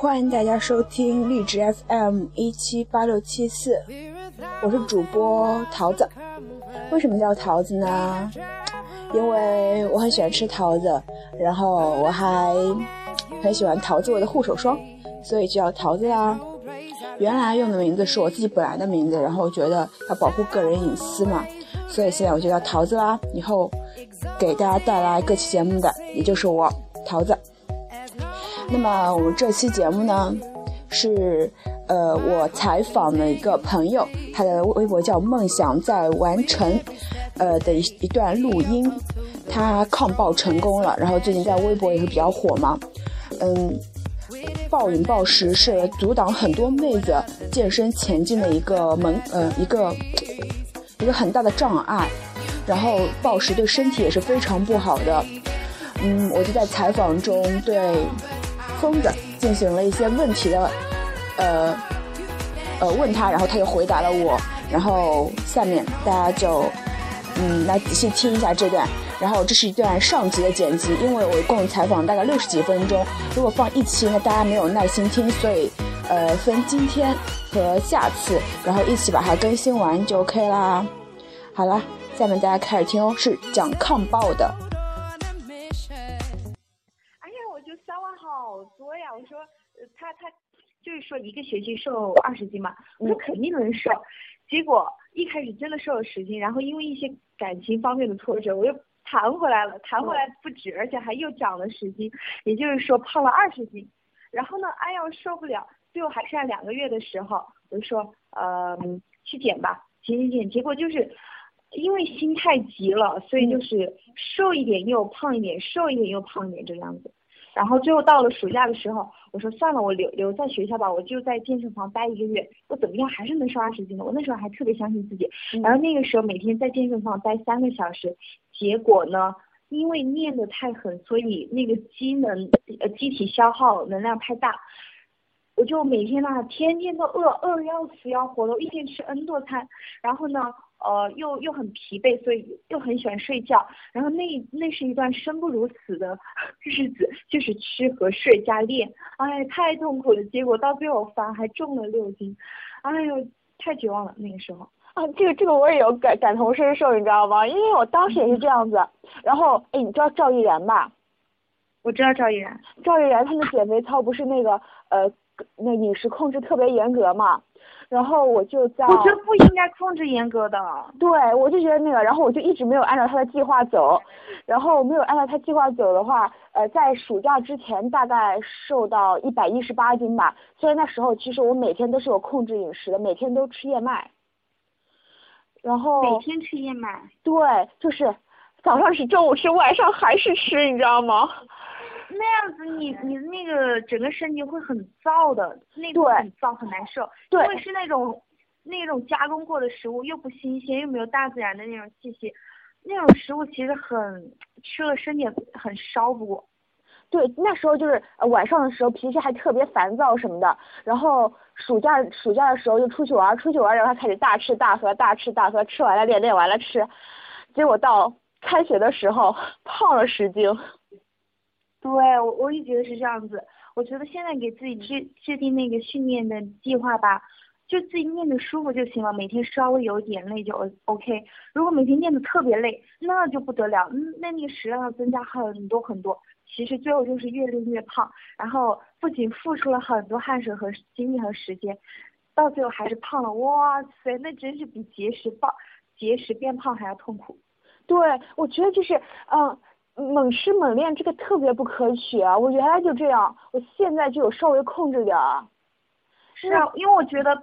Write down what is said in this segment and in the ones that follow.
欢迎大家收听荔枝 FM 一七八六七四，我是主播桃子。为什么叫桃子呢？因为我很喜欢吃桃子，然后我还很喜欢桃子味的护手霜，所以就叫桃子啦。原来用的名字是我自己本来的名字，然后我觉得要保护个人隐私嘛，所以现在我就叫桃子啦。以后给大家带来各期节目的，也就是我桃子。那么我们这期节目呢，是呃我采访了一个朋友，他的微博叫梦想在完成，呃的一一段录音，他抗暴成功了，然后最近在微博也是比较火嘛，嗯，暴饮暴食是阻挡很多妹子健身前进的一个门，呃一个一个很大的障碍，然后暴食对身体也是非常不好的，嗯，我就在采访中对。疯子进行了一些问题的，呃，呃，问他，然后他就回答了我，然后下面大家就，嗯，来仔细听一下这段，然后这是一段上集的剪辑，因为我一共采访大概六十几分钟，如果放一期呢，大家没有耐心听，所以，呃，分今天和下次，然后一起把它更新完就 OK 啦。好了，下面大家开始听哦，是讲抗暴的。好多呀！我说，他他就是说一个学期瘦二十斤嘛，我说肯定能瘦。结果一开始真的瘦了十斤，然后因为一些感情方面的挫折，我又弹回来了，弹回来不止，而且还又长了十斤，也就是说胖了二十斤。然后呢，哎呀，我受不了，最后还剩下两个月的时候，我就说，呃，去减吧，减减减。结果就是因为心太急了，所以就是瘦一点又胖一点，瘦一点又胖一点这个样子。然后最后到了暑假的时候，我说算了，我留留在学校吧，我就在健身房待一个月，我怎么样还是能瘦二十斤的。我那时候还特别相信自己。然后那个时候每天在健身房待三个小时，结果呢，因为练得太狠，所以那个机能呃机体消耗能量太大，我就每天呢天天都饿饿的要死要活的，我一天吃 N 多餐，然后呢。呃，又又很疲惫，所以又很喜欢睡觉。然后那那是一段生不如死的 日子，就是吃和睡加练，哎，太痛苦了。结果到最后反而还重了六斤，哎呦，太绝望了那个时候。啊，这个这个我也有感感同身受，你知道吗？因为我当时也是这样子。然后，哎，你知道赵毅然吧？我知道赵毅然，赵毅然他们减肥操不是那个呃，那饮食控制特别严格嘛？然后我就在，我觉得不应该控制严格的。对，我就觉得那个，然后我就一直没有按照他的计划走，然后没有按照他计划走的话，呃，在暑假之前大概瘦到一百一十八斤吧。所以那时候其实我每天都是有控制饮食的，每天都吃燕麦。然后每天吃燕麦。对，就是早上是，中午吃，晚上还是吃，你知道吗？那样子，你你那个整个身体会很燥的，那种很燥很难受，因为是那种那种加工过的食物，又不新鲜，又没有大自然的那种气息，那种食物其实很吃了身体很烧。不过，对，那时候就是晚上的时候脾气还特别烦躁什么的，然后暑假暑假的时候就出去玩，出去玩然后开始大吃大喝，大吃大喝，吃完了练，练完了吃，结果到开学的时候胖了十斤。对，我我也觉得是这样子。我觉得现在给自己制制定那个训练的计划吧，就自己练的舒服就行了。每天稍微有点累就 OK。如果每天练的特别累，那就不得了，那那个食量要增加很多很多。其实最后就是越练越胖，然后不仅付出了很多汗水和精力和时间，到最后还是胖了。哇塞，那真是比节食暴节食变胖还要痛苦。对，我觉得就是嗯。猛吃猛练这个特别不可取啊！我原来就这样，我现在就有稍微控制点儿。是啊，因为我觉得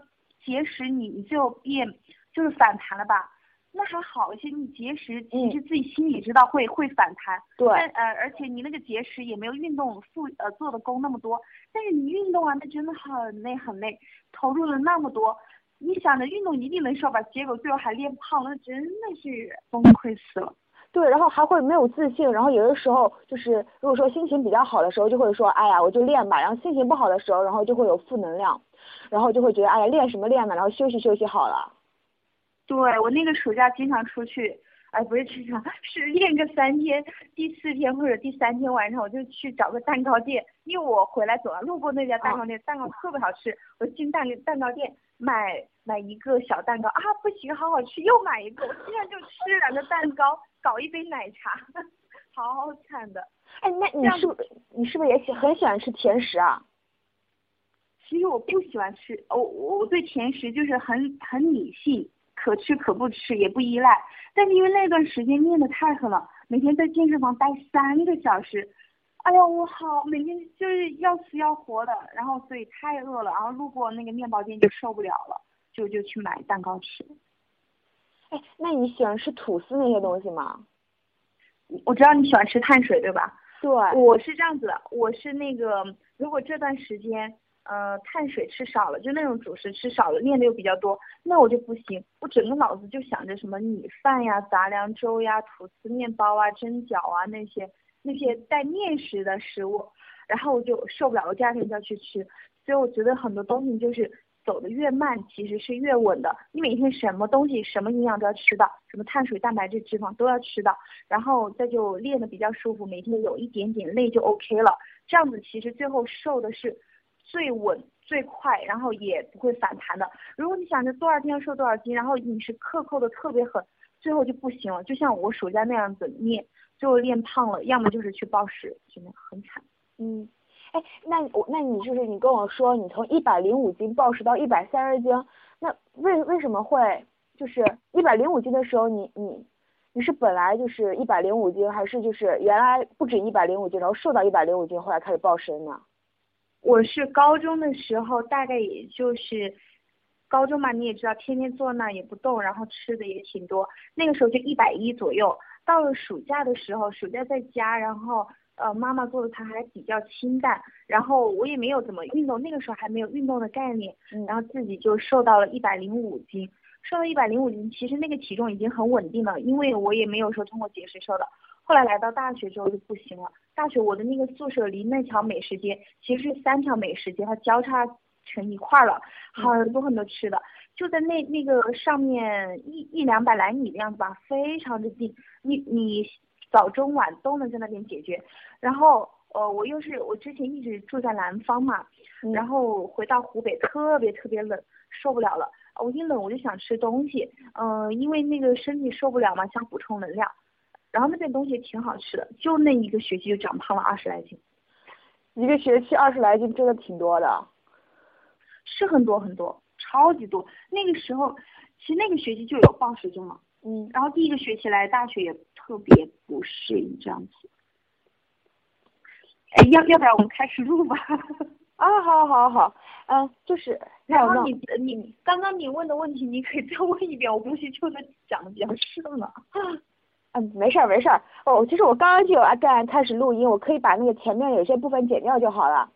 节食你你就变就是反弹了吧，那还好一些。你节食其实自己心里知道会会反弹。对。呃，而且你那个节食也没有运动付呃做的功那么多，但是你运动啊，那真的很累很累，投入了那么多，你想着运动一定能瘦吧，结果最后还练胖，了真的是崩溃死了。对，然后还会没有自信，然后有的时候就是如果说心情比较好的时候，就会说，哎呀，我就练吧。然后心情不好的时候，然后就会有负能量，然后就会觉得，哎呀，练什么练呢？然后休息休息好了。对我那个暑假经常出去，哎，不是经常，是练个三天，第四天或者第三天晚上我就去找个蛋糕店，因为我回来走了，路过那家蛋糕店，蛋糕特别好吃，我进蛋蛋糕店买买一个小蛋糕啊，不行，好好吃，又买一个，我现在就吃两个蛋糕，搞一杯奶茶，好惨的。哎，那你是你是不是也喜很喜欢吃甜食啊？其实我不喜欢吃，我我对甜食就是很很理性，可吃可不吃，也不依赖。但是因为那段时间练的太狠了，每天在健身房待三个小时，哎呀，我好每天就是要死要活的，然后所以太饿了，然后路过那个面包店就受不了了，就就去买蛋糕吃。哎，那你喜欢吃吐司那些东西吗？我知道你喜欢吃碳水，对吧？对。我是这样子的，我是那个如果这段时间。呃，碳水吃少了，就那种主食吃少了，练的又比较多，那我就不行，我整个脑子就想着什么米饭呀、杂粮粥呀、吐司面包啊、蒸饺啊那些那些带面食的食物，然后我就受不了，我第二天就要去吃，所以我觉得很多东西就是走的越慢，其实是越稳的。你每天什么东西、什么营养都要吃到，什么碳水、蛋白质、脂肪都要吃到，然后再就练的比较舒服，每天有一点点累就 OK 了。这样子其实最后瘦的是。最稳最快，然后也不会反弹的。如果你想着多少天瘦多少斤，然后饮食克扣的特别狠，最后就不行了。就像我暑假那样子练，最后练胖了，要么就是去暴食，真的很惨。嗯，哎，那我那你就是你跟我说你从一百零五斤暴食到一百三十斤，那为为什么会就是一百零五斤的时候你你你是本来就是一百零五斤，还是就是原来不止一百零五斤，然后瘦到一百零五斤，后来开始暴食呢？我是高中的时候，大概也就是高中嘛，你也知道，天天坐那也不动，然后吃的也挺多，那个时候就一百一左右。到了暑假的时候，暑假在家，然后呃妈妈做的菜还比较清淡，然后我也没有怎么运动，那个时候还没有运动的概念，然后自己就瘦到了一百零五斤，瘦到一百零五斤，其实那个体重已经很稳定了，因为我也没有说通过节食瘦的。后来来到大学之后就不行了。大学我的那个宿舍离那条美食街其实是三条美食街，它交叉成一块了，很多很多吃的，就在那那个上面一一两百来米的样子吧，非常的近。你你早中晚都能在那边解决。然后呃我又是我之前一直住在南方嘛，然后回到湖北特别特别冷，受不了了。我一冷我就想吃东西，嗯，因为那个身体受不了嘛，想补充能量。然后那边东西挺好吃的，就那一个学期就长胖了二十来斤，一个学期二十来斤真的挺多的，是很多很多，超级多。那个时候其实那个学期就有报时钟了，嗯，然后第一个学期来大学也特别不适应这样子。哎，要要不然我们开始录吧？啊，好，好，好，嗯，就是，然后你你刚刚你问的问题你可以再问一遍，我估计就是讲的比较顺了。嗯，没事儿没事儿。哦，其实我刚刚就有在开始录音，我可以把那个前面有些部分剪掉就好了。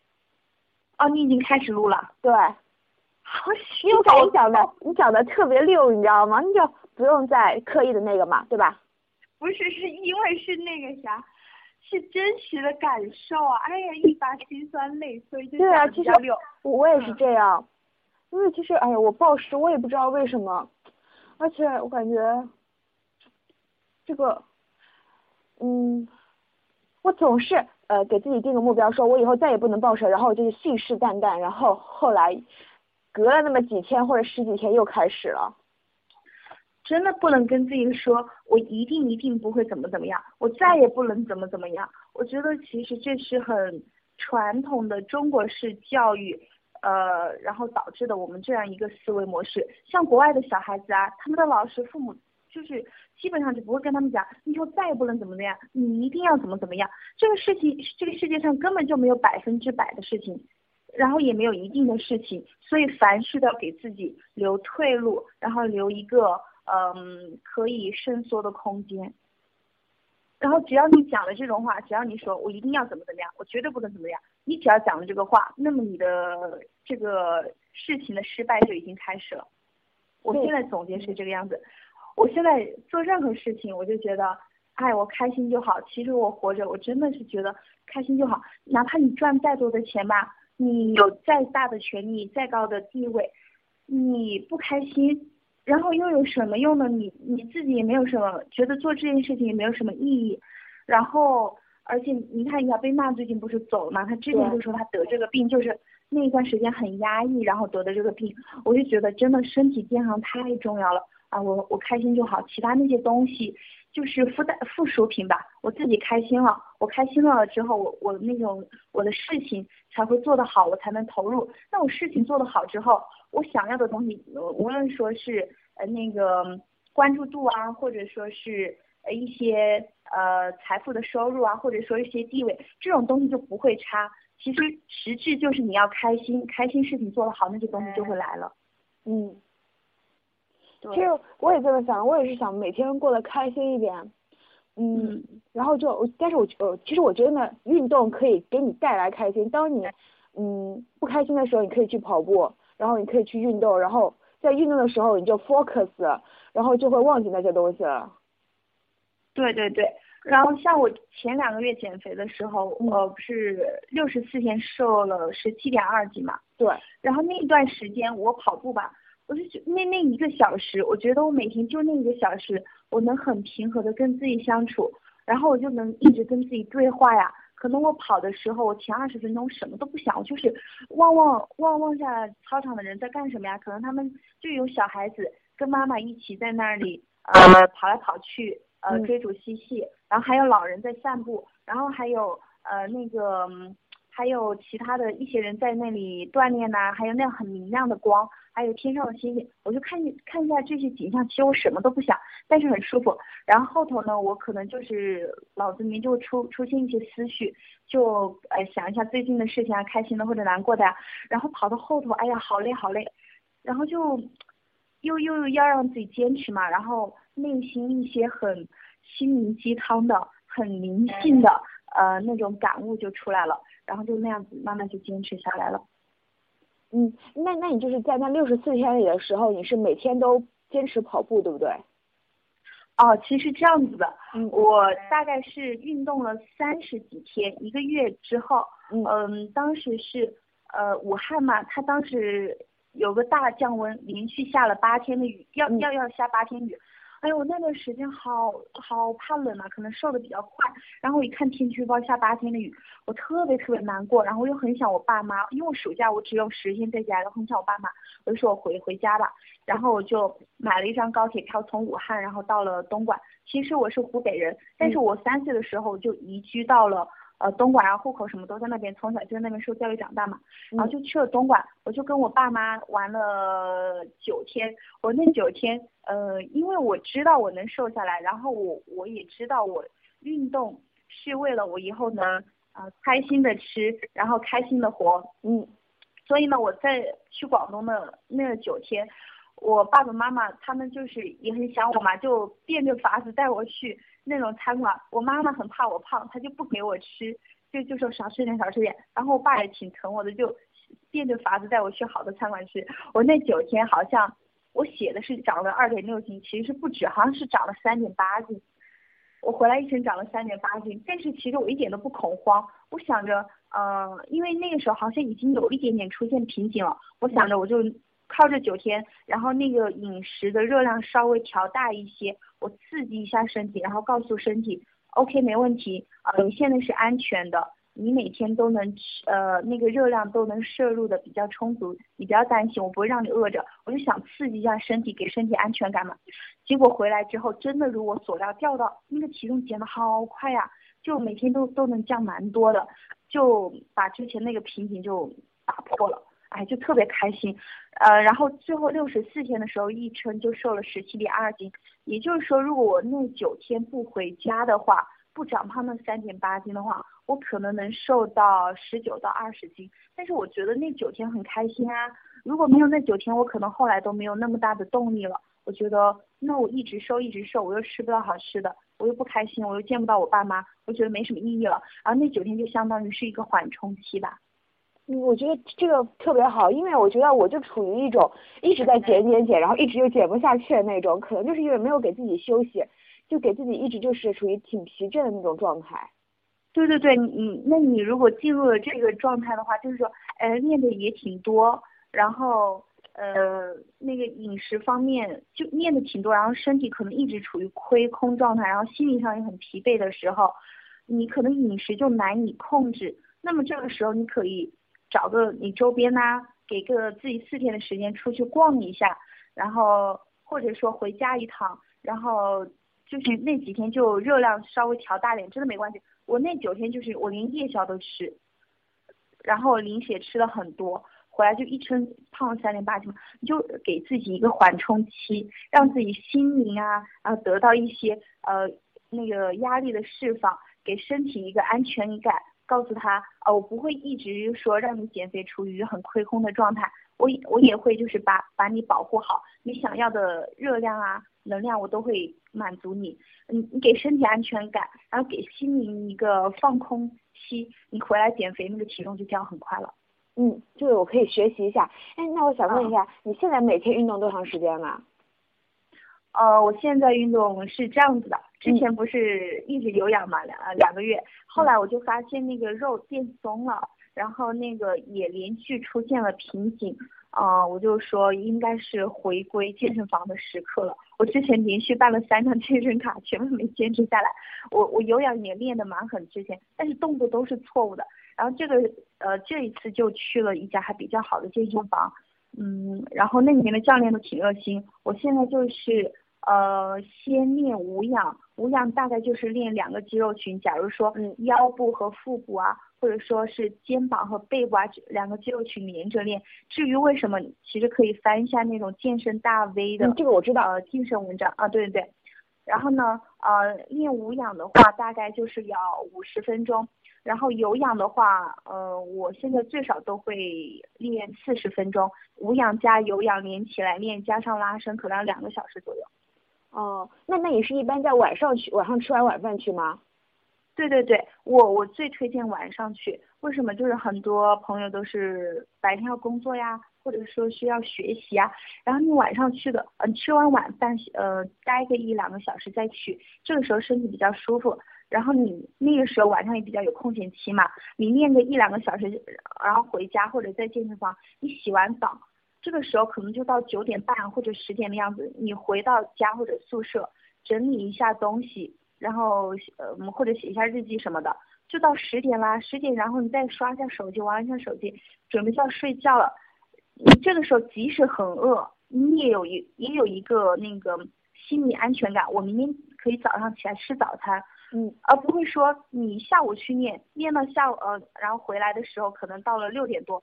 哦，你已经开始录了。对。好，因为你讲的你讲的特别溜，你知道吗？你就不用再刻意的那个嘛，对吧？不是，是因为是那个啥，是真实的感受啊！哎呀，一把辛酸泪，所以就对啊，其实我也是这样，因为其实哎呀，我暴食，我也不知道为什么，而且我感觉。这个，嗯，我总是呃给自己定个目标，说我以后再也不能暴食，然后就是信誓旦旦，然后后来隔了那么几天或者十几天又开始了。真的不能跟自己说，我一定一定不会怎么怎么样，我再也不能怎么怎么样。我觉得其实这是很传统的中国式教育，呃，然后导致的我们这样一个思维模式。像国外的小孩子啊，他们的老师、父母。就是基本上就不会跟他们讲，你以后再也不能怎么怎么样，你一定要怎么怎么样。这个事情，这个世界上根本就没有百分之百的事情，然后也没有一定的事情，所以凡事都要给自己留退路，然后留一个嗯可以伸缩的空间。然后只要你讲了这种话，只要你说我一定要怎么怎么样，我绝对不能怎么样，你只要讲了这个话，那么你的这个事情的失败就已经开始了。我现在总结是这个样子。我现在做任何事情，我就觉得，哎，我开心就好。其实我活着，我真的是觉得开心就好。哪怕你赚再多的钱吧，你有再大的权利、再高的地位，你不开心，然后又有什么用呢？你你自己也没有什么，觉得做这件事情也没有什么意义。然后，而且你看，一下贝娜最近不是走了吗？她之前就说她得这个病，就是那一段时间很压抑，然后得的这个病。我就觉得真的身体健康太重要了啊！我我开心就好，其他那些东西就是附带附属品吧。我自己开心了，我开心了之后，我我那种我的事情才会做得好，我才能投入。那我事情做得好之后，我想要的东西，无论说是呃那个关注度啊，或者说是呃一些呃财富的收入啊，或者说一些地位，这种东西就不会差。其实实质就是你要开心，开心事情做得好，那些东西就会来了。嗯，其实我也这么想，我也是想每天过得开心一点。嗯，然后就，但是我呃，其实我觉得呢，运动可以给你带来开心。当你嗯不开心的时候，你可以去跑步。然后你可以去运动，然后在运动的时候你就 focus，然后就会忘记那些东西了。对对对，然后像我前两个月减肥的时候，我不是六十四天瘦了十七点二斤嘛。对。然后那一段时间我跑步吧，我就觉那那一个小时，我觉得我每天就那一个小时，我能很平和的跟自己相处，然后我就能一直跟自己对话呀。可能我跑的时候，我前二十分钟什么都不想，我就是望望望望下操场的人在干什么呀？可能他们就有小孩子跟妈妈一起在那里呃跑来跑去呃追逐嬉戏，然后还有老人在散步，然后还有呃那个。还有其他的一些人在那里锻炼呐，还有那样很明亮的光，还有天上的星星，我就看看一下这些景象，其实我什么都不想，但是很舒服。然后后头呢，我可能就是脑子里面就出出现一些思绪，就呃想一下最近的事情啊，开心的或者难过的呀。然后跑到后头，哎呀，好累好累，然后就又又要让自己坚持嘛，然后内心一些很心灵鸡汤的、很灵性的呃那种感悟就出来了。然后就那样子慢慢就坚持下来了。嗯，那那你就是在那六十四天里的时候，你是每天都坚持跑步，对不对？哦，其实这样子的，嗯我大概是运动了三十几天，一个月之后，嗯，当时是呃武汉嘛，它当时有个大降温，连续下了八天的雨，要要要下八天雨。哎呦，我那段时间好好怕冷啊，可能瘦的比较快。然后我一看天气预报下八天的雨，我特别特别难过。然后又很想我爸妈，因为我暑假我只有十天在家，然后很想我爸妈，我就说我回回家吧。然后我就买了一张高铁票，从武汉然后到了东莞。其实我是湖北人，但是我三岁的时候就移居到了。呃，东莞啊，户口什么都在那边，从小就在那边受教育长大嘛，然后就去了东莞，我就跟我爸妈玩了九天。我那九天，呃，因为我知道我能瘦下来，然后我我也知道我运动是为了我以后能呃开心的吃，然后开心的活，嗯，所以呢，我在去广东的那九天，我爸爸妈妈他们就是也很想我嘛，就变着法子带我去。那种餐馆，我妈妈很怕我胖，她就不给我吃，就就说少吃点少吃点。然后我爸也挺疼我的，就变着法子带我去好的餐馆吃。我那九天好像我写的是长了二点六斤，其实是不止，好像是长了三点八斤。我回来一称长了三点八斤，但是其实我一点都不恐慌。我想着，嗯，因为那个时候好像已经有一点点出现瓶颈了，我想着我就。靠这九天，然后那个饮食的热量稍微调大一些，我刺激一下身体，然后告诉身体，OK 没问题，呃，你现在是安全的，你每天都能吃，呃，那个热量都能摄入的比较充足，你不要担心，我不会让你饿着，我就想刺激一下身体，给身体安全感嘛。结果回来之后，真的如我所料，掉到那个体重减的好快呀，就每天都都能降蛮多的，就把之前那个瓶颈就打破了。哎，就特别开心，呃，然后最后六十四天的时候一称就瘦了十七点二斤，也就是说，如果我那九天不回家的话，不长胖那三点八斤的话，我可能能瘦到十九到二十斤。但是我觉得那九天很开心啊，如果没有那九天，我可能后来都没有那么大的动力了。我觉得那我一直瘦一直瘦，我又吃不到好吃的，我又不开心，我又见不到我爸妈，我觉得没什么意义了。然后那九天就相当于是一个缓冲期吧。我觉得这个特别好，因为我觉得我就处于一种一直在减减减，然后一直又减不下去的那种，可能就是因为没有给自己休息，就给自己一直就是处于挺疲倦的那种状态。对对对，你那你如果进入了这个状态的话，就是说，呃，练的也挺多，然后呃，那个饮食方面就练的挺多，然后身体可能一直处于亏空状态，然后心理上也很疲惫的时候，你可能饮食就难以控制。那么这个时候你可以找个你周边呐，给个自己四天的时间出去逛一下，然后或者说回家一趟，然后就是那几天就热量稍微调大点，真的没关系。我那九天就是我连夜宵都吃，然后零血吃了很多。回来就一称胖了三点八斤嘛，你就给自己一个缓冲期，让自己心灵啊啊得到一些呃那个压力的释放，给身体一个安全感，告诉他啊我不会一直说让你减肥处于很亏空的状态，我我也会就是把把你保护好，你想要的热量啊能量我都会满足你，你你给身体安全感，然后给心灵一个放空期，你回来减肥那个体重就掉很快了。嗯，这个我可以学习一下。哎，那我想问一下，你现在每天运动多长时间呢？呃，我现在运动是这样子的，之前不是一直有氧嘛，两两个月，后来我就发现那个肉变松了，然后那个也连续出现了瓶颈，啊，我就说应该是回归健身房的时刻了。我之前连续办了三张 健身卡，全部没坚持下来。我我有氧也练得蛮狠，之前，但是动作都是错误的。然后这个呃这一次就去了一家还比较好的健身房，嗯，然后那里面的教练都挺热心。我现在就是呃先练无氧，无氧大概就是练两个肌肉群，假如说腰部和腹部啊，或者说是肩膀和背部啊两个肌肉群连着练。至于为什么，其实可以翻一下那种健身大 V 的，这个我知道，呃健身文章啊，对对对。然后呢，呃练无氧的话，大概就是要五十分钟。然后有氧的话，呃，我现在最少都会练四十分钟，无氧加有氧连起来练，加上拉伸，可能要两个小时左右。哦，那那你是一般在晚上去，晚上吃完晚饭去吗？对对对，我我最推荐晚上去，为什么？就是很多朋友都是白天要工作呀，或者说需要学习啊，然后你晚上去的，嗯，吃完晚饭，呃，待个一两个小时再去，这个时候身体比较舒服。然后你那个时候晚上也比较有空闲期嘛，你练个一两个小时，然后回家或者在健身房，你洗完澡，这个时候可能就到九点半或者十点的样子，你回到家或者宿舍整理一下东西，然后呃或者写一下日记什么的，就到十点啦，十点然后你再刷一下手机，玩一下手机，准备就要睡觉了。你这个时候即使很饿，你也有一也有一个那个心理安全感，我明天可以早上起来吃早餐。嗯，而不会说你下午去念，念到下午呃，然后回来的时候可能到了六点多，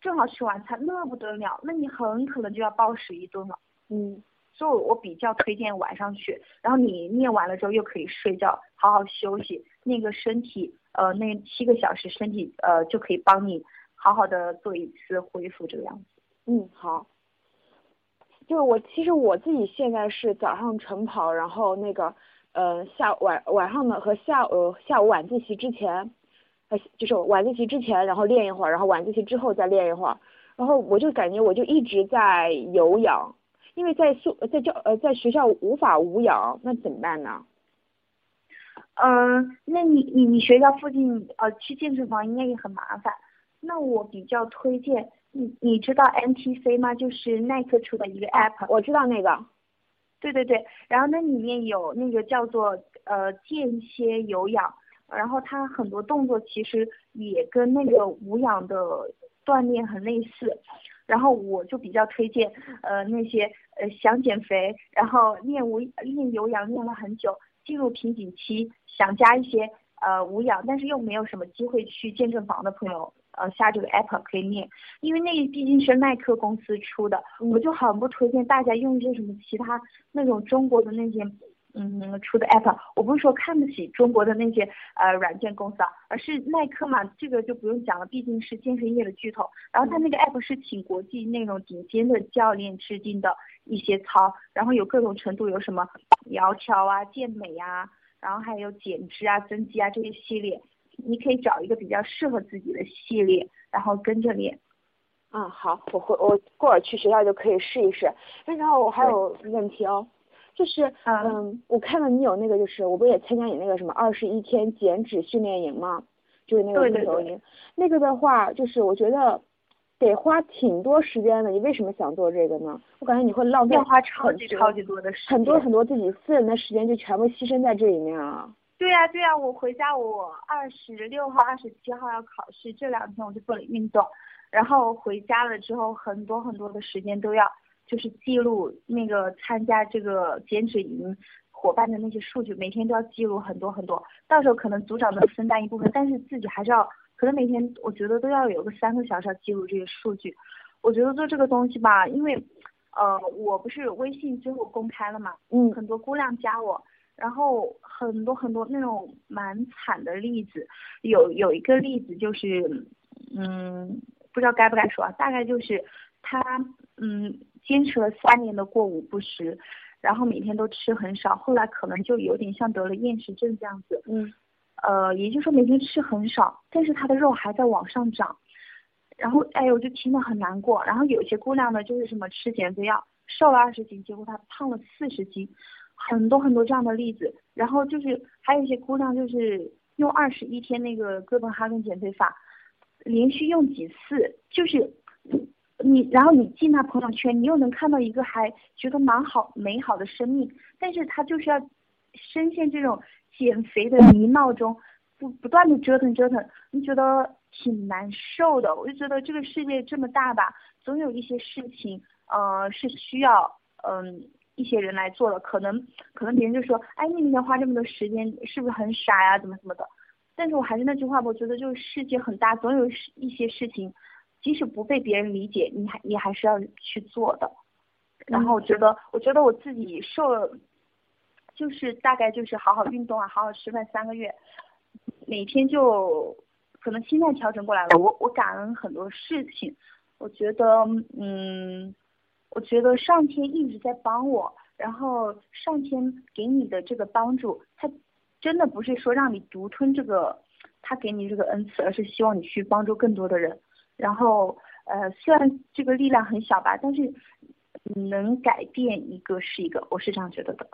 正好吃晚餐，那不得了，那你很可能就要暴食一顿了。嗯，所以我比较推荐晚上去，然后你念完了之后又可以睡觉，好好休息，那个身体呃那七个小时身体呃就可以帮你好好的做一次恢复这个样子。嗯，好。就是我其实我自己现在是早上晨跑，然后那个。呃，下晚晚上呢和下午下午晚自习之前，呃就是晚自习之前，然后练一会儿，然后晚自习之后再练一会儿，然后我就感觉我就一直在有氧，因为在宿在教呃在学校无法无氧，那怎么办呢？嗯，那你你你学校附近呃去健身房应该也很麻烦，那我比较推荐你你知道 NTC 吗？就是耐克出的一个 app，我知道那个。对对对，然后那里面有那个叫做呃间歇有氧，然后它很多动作其实也跟那个无氧的锻炼很类似，然后我就比较推荐呃那些呃想减肥，然后练无练有氧练了很久，进入瓶颈期，想加一些呃无氧，但是又没有什么机会去健身房的朋友。呃，下这个 app 可以念，因为那毕竟是耐克公司出的，我就很不推荐大家用一些什么其他那种中国的那些嗯出的 app。我不是说看不起中国的那些呃软件公司啊，而是耐克嘛，这个就不用讲了，毕竟是健身业的巨头。然后它那个 app 是请国际那种顶尖的教练制定的一些操，然后有各种程度，有什么窈窕啊、健美啊，然后还有减脂啊、增肌啊这些系列。你可以找一个比较适合自己的系列，然后跟着练。嗯，好，我会我过会儿去学校就可以试一试。然后我还有问题哦，就是嗯，我看到你有那个，就是我不也参加你那个什么二十一天减脂训练营吗？就是那个运动营。那个的话，就是我觉得得花挺多时间的。你为什么想做这个呢？我感觉你会浪费要花超级超级多的时间，很多很多自己私人的时间就全部牺牲在这里面啊。对呀对呀，我回家我二十六号、二十七号要考试，这两天我就不能运动，然后回家了之后很多很多的时间都要就是记录那个参加这个减脂营伙伴的那些数据，每天都要记录很多很多，到时候可能组长能分担一部分，但是自己还是要可能每天我觉得都要有个三个小时要记录这些数据。我觉得做这个东西吧，因为呃我不是微信最后公开了嘛，嗯很多姑娘加我。然后很多很多那种蛮惨的例子，有有一个例子就是，嗯，不知道该不该说啊，大概就是他嗯坚持了三年的过午不食，然后每天都吃很少，后来可能就有点像得了厌食症这样子，嗯呃，也就是说每天吃很少，但是他的肉还在往上涨，然后哎呦就听得很难过。然后有些姑娘呢就是什么吃减肥药，瘦了二十斤，结果她胖了四十斤。很多很多这样的例子，然后就是还有一些姑娘就是用二十一天那个哥本哈根减肥法，连续用几次，就是你，然后你进她朋友圈，你又能看到一个还觉得蛮好美好的生命，但是她就是要深陷这种减肥的泥淖中，不不断的折腾折腾，你觉得挺难受的。我就觉得这个世界这么大吧，总有一些事情，呃，是需要嗯。一些人来做了，可能可能别人就说，哎，你每天花这么多时间，是不是很傻呀？怎么怎么的？但是我还是那句话，我觉得就是世界很大，总有一些事情，即使不被别人理解，你还你还是要去做的。然后我觉得，我觉得我自己瘦了，就是大概就是好好运动啊，好好吃饭三个月，每天就可能心态调整过来了。我我感恩很多事情，我觉得嗯。我觉得上天一直在帮我，然后上天给你的这个帮助，他真的不是说让你独吞这个，他给你这个恩赐，而是希望你去帮助更多的人。然后呃，虽然这个力量很小吧，但是能改变一个是一个，我是这样觉得的。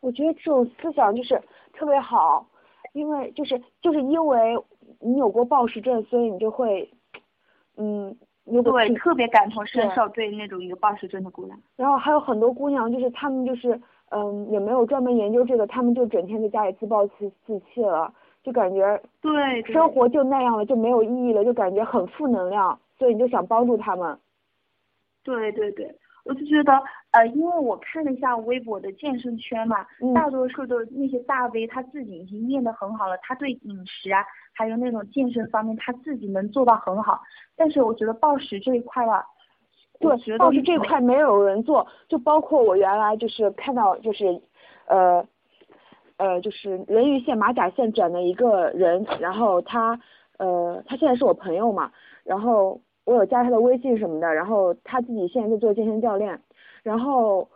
我觉得这种思想就是特别好，因为就是就是因为你有过暴食症，所以你就会嗯。对，特别感同身受，对那种有暴食症的姑娘。然后还有很多姑娘，就是她们就是嗯，也没有专门研究这个，她们就整天在家里自暴自自弃了，就感觉对生活就那样了，就没有意义了，就感觉很负能量，所以你就想帮助她们。对对对，我就觉得呃，因为我看了一下微博的健身圈嘛，嗯、大多数的那些大 V 他自己已经练得很好了，他对饮食啊。还有那种健身方面，他自己能做到很好，但是我觉得暴食这一块吧，对，暴食这一块没有人做，就包括我原来就是看到就是，呃，呃，就是人鱼线、马甲线转的一个人，然后他，呃，他现在是我朋友嘛，然后我有加他的微信什么的，然后他自己现在在做健身教练，然后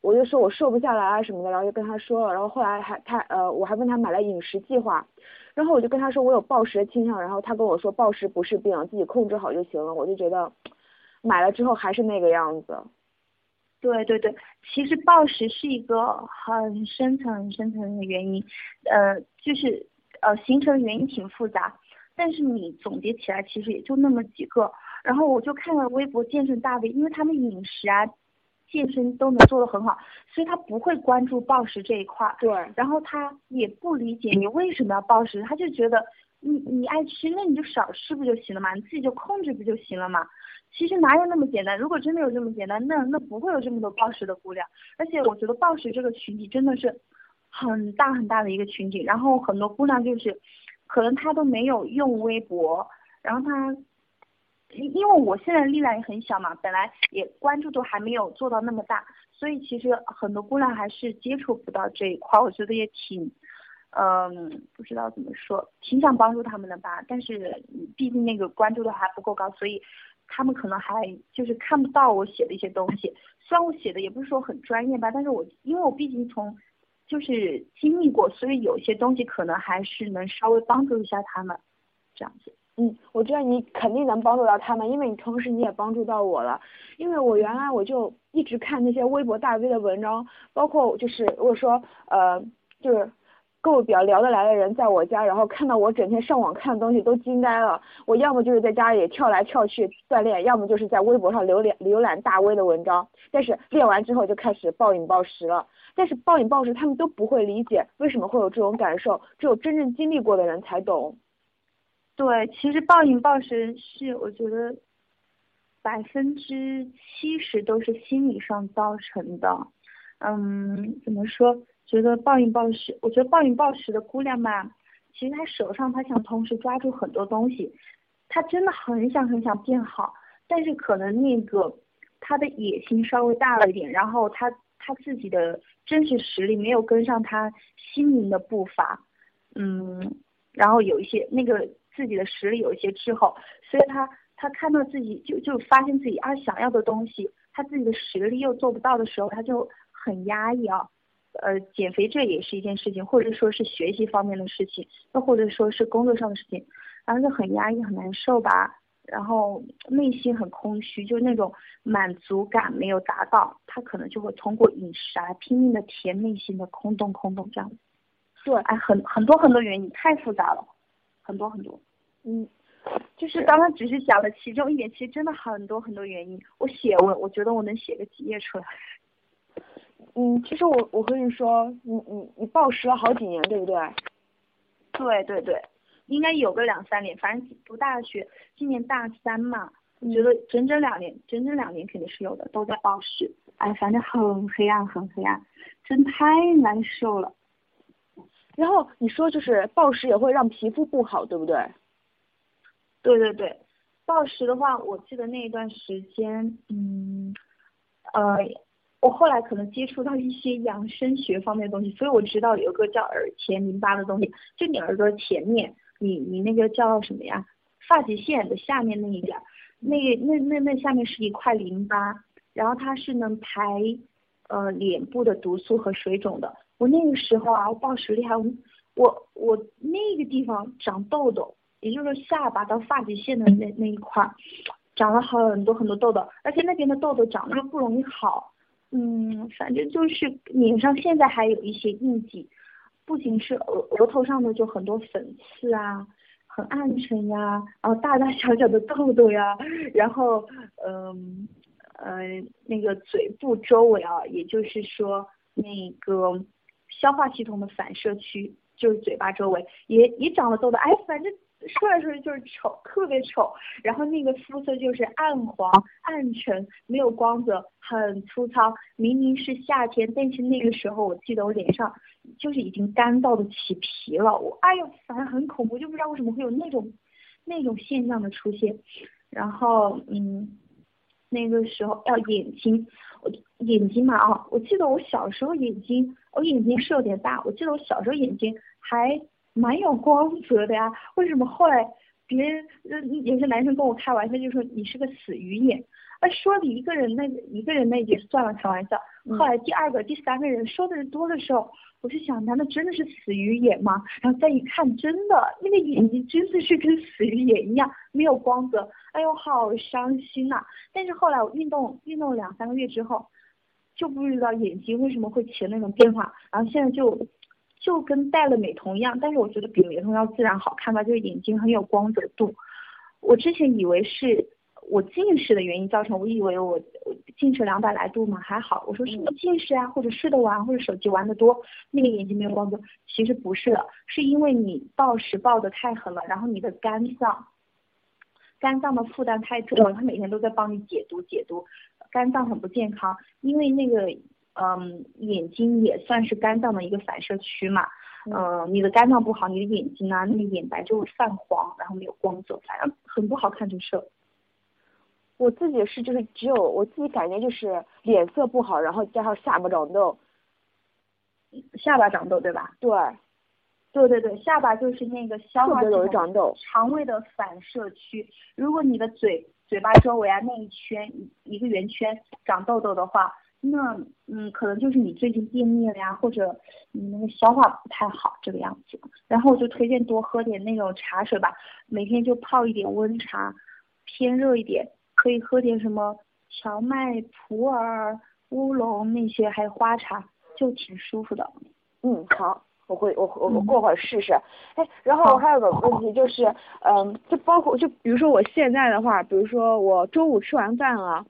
我就说我瘦不下来啊什么的，然后就跟他说了，然后后来还他呃我还问他买了饮食计划。然后我就跟他说我有暴食的倾向，然后他跟我说暴食不是病，自己控制好就行了。我就觉得买了之后还是那个样子。对对对，其实暴食是一个很深层、很深层的原因，呃，就是呃形成原因挺复杂，但是你总结起来其实也就那么几个。然后我就看了微博健身大 V，因为他们饮食啊。健身都能做得很好，所以他不会关注暴食这一块。对。然后他也不理解你为什么要暴食，他就觉得你你爱吃，那你就少吃不就行了嘛，你自己就控制不就行了嘛。其实哪有那么简单？如果真的有这么简单，那那不会有这么多暴食的姑娘。而且我觉得暴食这个群体真的是很大很大的一个群体，然后很多姑娘就是可能他都没有用微博，然后他。因为我现在力量也很小嘛，本来也关注度还没有做到那么大，所以其实很多姑娘还是接触不到这一块，我觉得也挺，嗯，不知道怎么说，挺想帮助他们的吧，但是毕竟那个关注度还不够高，所以他们可能还就是看不到我写的一些东西，虽然我写的也不是说很专业吧，但是我因为我毕竟从就是经历过，所以有些东西可能还是能稍微帮助一下他们，这样子。嗯，我知道你肯定能帮助到他们，因为你同时你也帮助到我了。因为我原来我就一直看那些微博大 V 的文章，包括就是如果说呃就是跟我比较聊得来的人在我家，然后看到我整天上网看的东西都惊呆了。我要么就是在家里跳来跳去锻炼，要么就是在微博上浏览浏览大 V 的文章。但是练完之后就开始暴饮暴食了。但是暴饮暴食他们都不会理解为什么会有这种感受，只有真正经历过的人才懂。对，其实暴饮暴食是我觉得百分之七十都是心理上造成的。嗯，怎么说？觉得暴饮暴食，我觉得暴饮暴食的姑娘嘛，其实她手上她想同时抓住很多东西，她真的很想很想变好，但是可能那个她的野心稍微大了一点，然后她她自己的真实实力没有跟上她心灵的步伐，嗯，然后有一些那个自己的实力有一些滞后，所以她她看到自己就就发现自己啊想要的东西，她自己的实力又做不到的时候，她就很压抑啊。呃，减肥这也是一件事情，或者说是学习方面的事情，又或者说是工作上的事情，然后就很压抑、很难受吧，然后内心很空虚，就那种满足感没有达到，他可能就会通过饮食啊拼命的填内心的空洞、空洞这样子。对，哎，很很多很多原因，太复杂了，很多很多。嗯，就是刚刚只是讲了其中一点，其实真的很多很多原因。我写我我觉得我能写个几页出来。嗯，其实我我和你说，你你你暴食了好几年，对不对？对对对，应该有个两三年，反正读大学，今年大三嘛，我觉得整整两年，整整两年肯定是有的，都在暴食。哎，反正很黑暗，很黑暗，真太难受了。然后你说就是暴食也会让皮肤不好，对不对？对对对，暴食的话，我记得那一段时间，嗯，呃。我后来可能接触到一些养生学方面的东西，所以我知道有个叫耳前淋巴的东西，就你耳朵前面，你你那个叫什么呀？发际线的下面那一点，那那那那下面是一块淋巴，然后它是能排呃脸部的毒素和水肿的。我那个时候啊，我暴食厉害，我我那个地方长痘痘，也就是说下巴到发际线的那那一块，长了很多很多痘痘，而且那边的痘痘长得又不容易好。嗯，反正就是脸上现在还有一些印记，不仅是额额头上的就很多粉刺啊，很暗沉呀，然后大大小小的痘痘呀，然后嗯呃那个嘴部周围啊，也就是说那个消化系统的反射区，就是嘴巴周围也也长了痘痘，哎，反正。说来说去就是丑，特别丑。然后那个肤色就是暗黄、暗沉，没有光泽，很粗糙。明明是夏天，但是那个时候我记得我脸上就是已经干燥的起皮了。我哎呦，反正很恐怖，就不知道为什么会有那种那种现象的出现。然后嗯，那个时候要眼睛，我眼睛嘛啊，我记得我小时候眼睛，我眼睛是有点大。我记得我小时候眼睛还。蛮有光泽的呀，为什么后来别人有些男生跟我开玩笑就说你是个死鱼眼？啊，说你一个人那一个人那也算了，开玩笑。后来第二个、第三个人说的人多的时候，我就想，难道真的是死鱼眼吗？然后再一看，真的那个眼睛真的是跟死鱼眼一样没有光泽，哎呦，好伤心呐！但是后来我运动运动两三个月之后，就不知道眼睛为什么会起那种变化，然后现在就。就跟戴了美瞳一样，但是我觉得比美瞳要自然好看吧，就是眼睛很有光泽度。我之前以为是我近视的原因造成，我以为我我近视两百来度嘛还好，我说是不是近视啊，或者睡得晚，或者手机玩得多，那个眼睛没有光泽。其实不是的，是因为你暴食暴得太狠了，然后你的肝脏肝脏的负担太重了，它每天都在帮你解毒解毒，肝脏很不健康，因为那个。嗯，眼睛也算是肝脏的一个反射区嘛。嗯，你的肝脏不好，你的眼睛啊，那个眼白就会泛黄，然后没有光泽，反正很不好看就是。我自己是就是只有我自己感觉就是脸色不好，然后加上下巴长痘。下巴长痘对吧？对。对对对，下巴就是那个消化系统、肠胃的反射区。如果你的嘴嘴巴周围啊那一圈一个圆圈长痘痘的话。那嗯，可能就是你最近便秘了呀，或者你那个消化不太好这个样子。然后我就推荐多喝点那种茶水吧，每天就泡一点温茶，偏热一点，可以喝点什么荞麦、普洱、乌龙那些，还有花茶，就挺舒服的。嗯，好，我会我我我过会儿试试。哎，然后我还有个问题就是，嗯，就包括就比如说我现在的话，比如说我中午吃完饭了，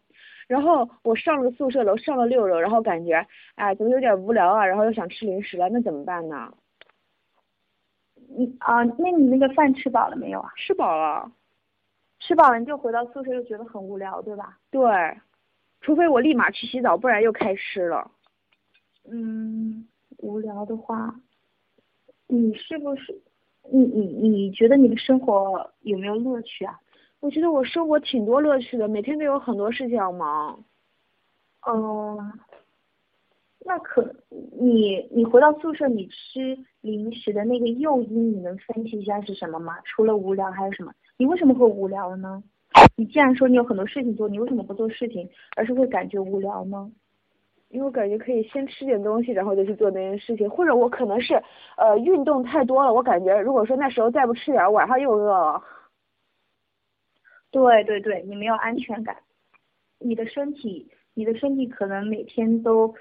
然后我上了宿舍楼，上了六楼，然后感觉哎怎么有点无聊啊，然后又想吃零食了，那怎么办呢？你啊，那你那个饭吃饱了没有啊？吃饱了，吃饱了你就回到宿舍又觉得很无聊，对吧？对，除非我立马去洗澡，不然又开吃了。嗯，无聊的话，你是不是？你你你觉得你的生活有没有乐趣啊？我觉得我生活挺多乐趣的，每天都有很多事情要忙。嗯。那可，你你回到宿舍，你吃零食的那个诱因，你能分析一下是什么吗？除了无聊还有什么？你为什么会无聊呢？你既然说你有很多事情做，你为什么不做事情，而是会感觉无聊呢？因为我感觉可以先吃点东西，然后再去做那件事情，或者我可能是呃运动太多了，我感觉如果说那时候再不吃点，晚上又饿了。对对对，你没有安全感，你的身体，你的身体可能每天都。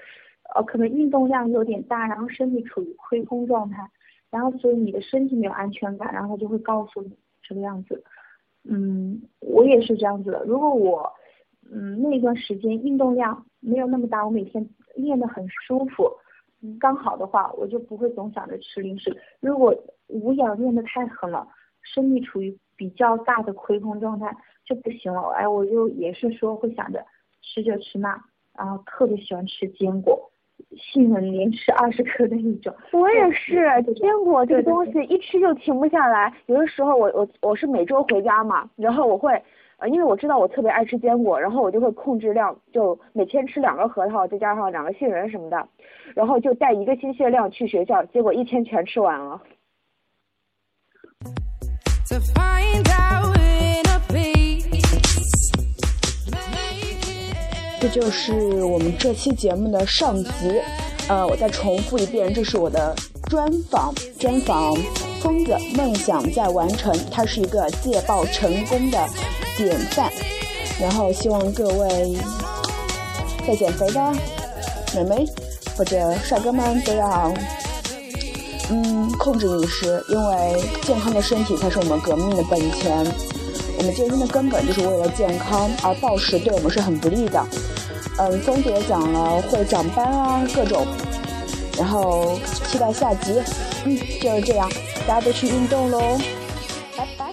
呃，可能运动量有点大，然后身体处于亏空状态，然后所以你的身体没有安全感，然后就会告诉你这个样子。嗯，我也是这样子的。如果我，嗯，那段时间运动量没有那么大，我每天练得很舒服，嗯刚好的话，我就不会总想着吃零食。如果无氧练得太狠了，身体处于比较大的亏空状态就不行了。哎，我就也是说会想着吃这吃那，然后特别喜欢吃坚果。杏仁连吃二十颗的那种，我也是坚果这个东西一吃就停不下来。有的时候我我我是每周回家嘛，然后我会呃因为我知道我特别爱吃坚果，然后我就会控制量，就每天吃两个核桃，再加上两个杏仁什么的，然后就带一个星期的量去学校，结果一天全吃完了。这就是我们这期节目的上集，呃，我再重复一遍，这是我的专访，专访疯子梦想在完成，他是一个戒暴成功的典范，然后希望各位在减肥的美眉或者帅哥们都要，嗯，控制饮食，因为健康的身体才是我们革命的本钱。我们健身的根本就是为了健康，而暴食对我们是很不利的。嗯，峰姐讲了会长斑啊，各种，然后期待下集。嗯，就是这样，大家都去运动喽。拜拜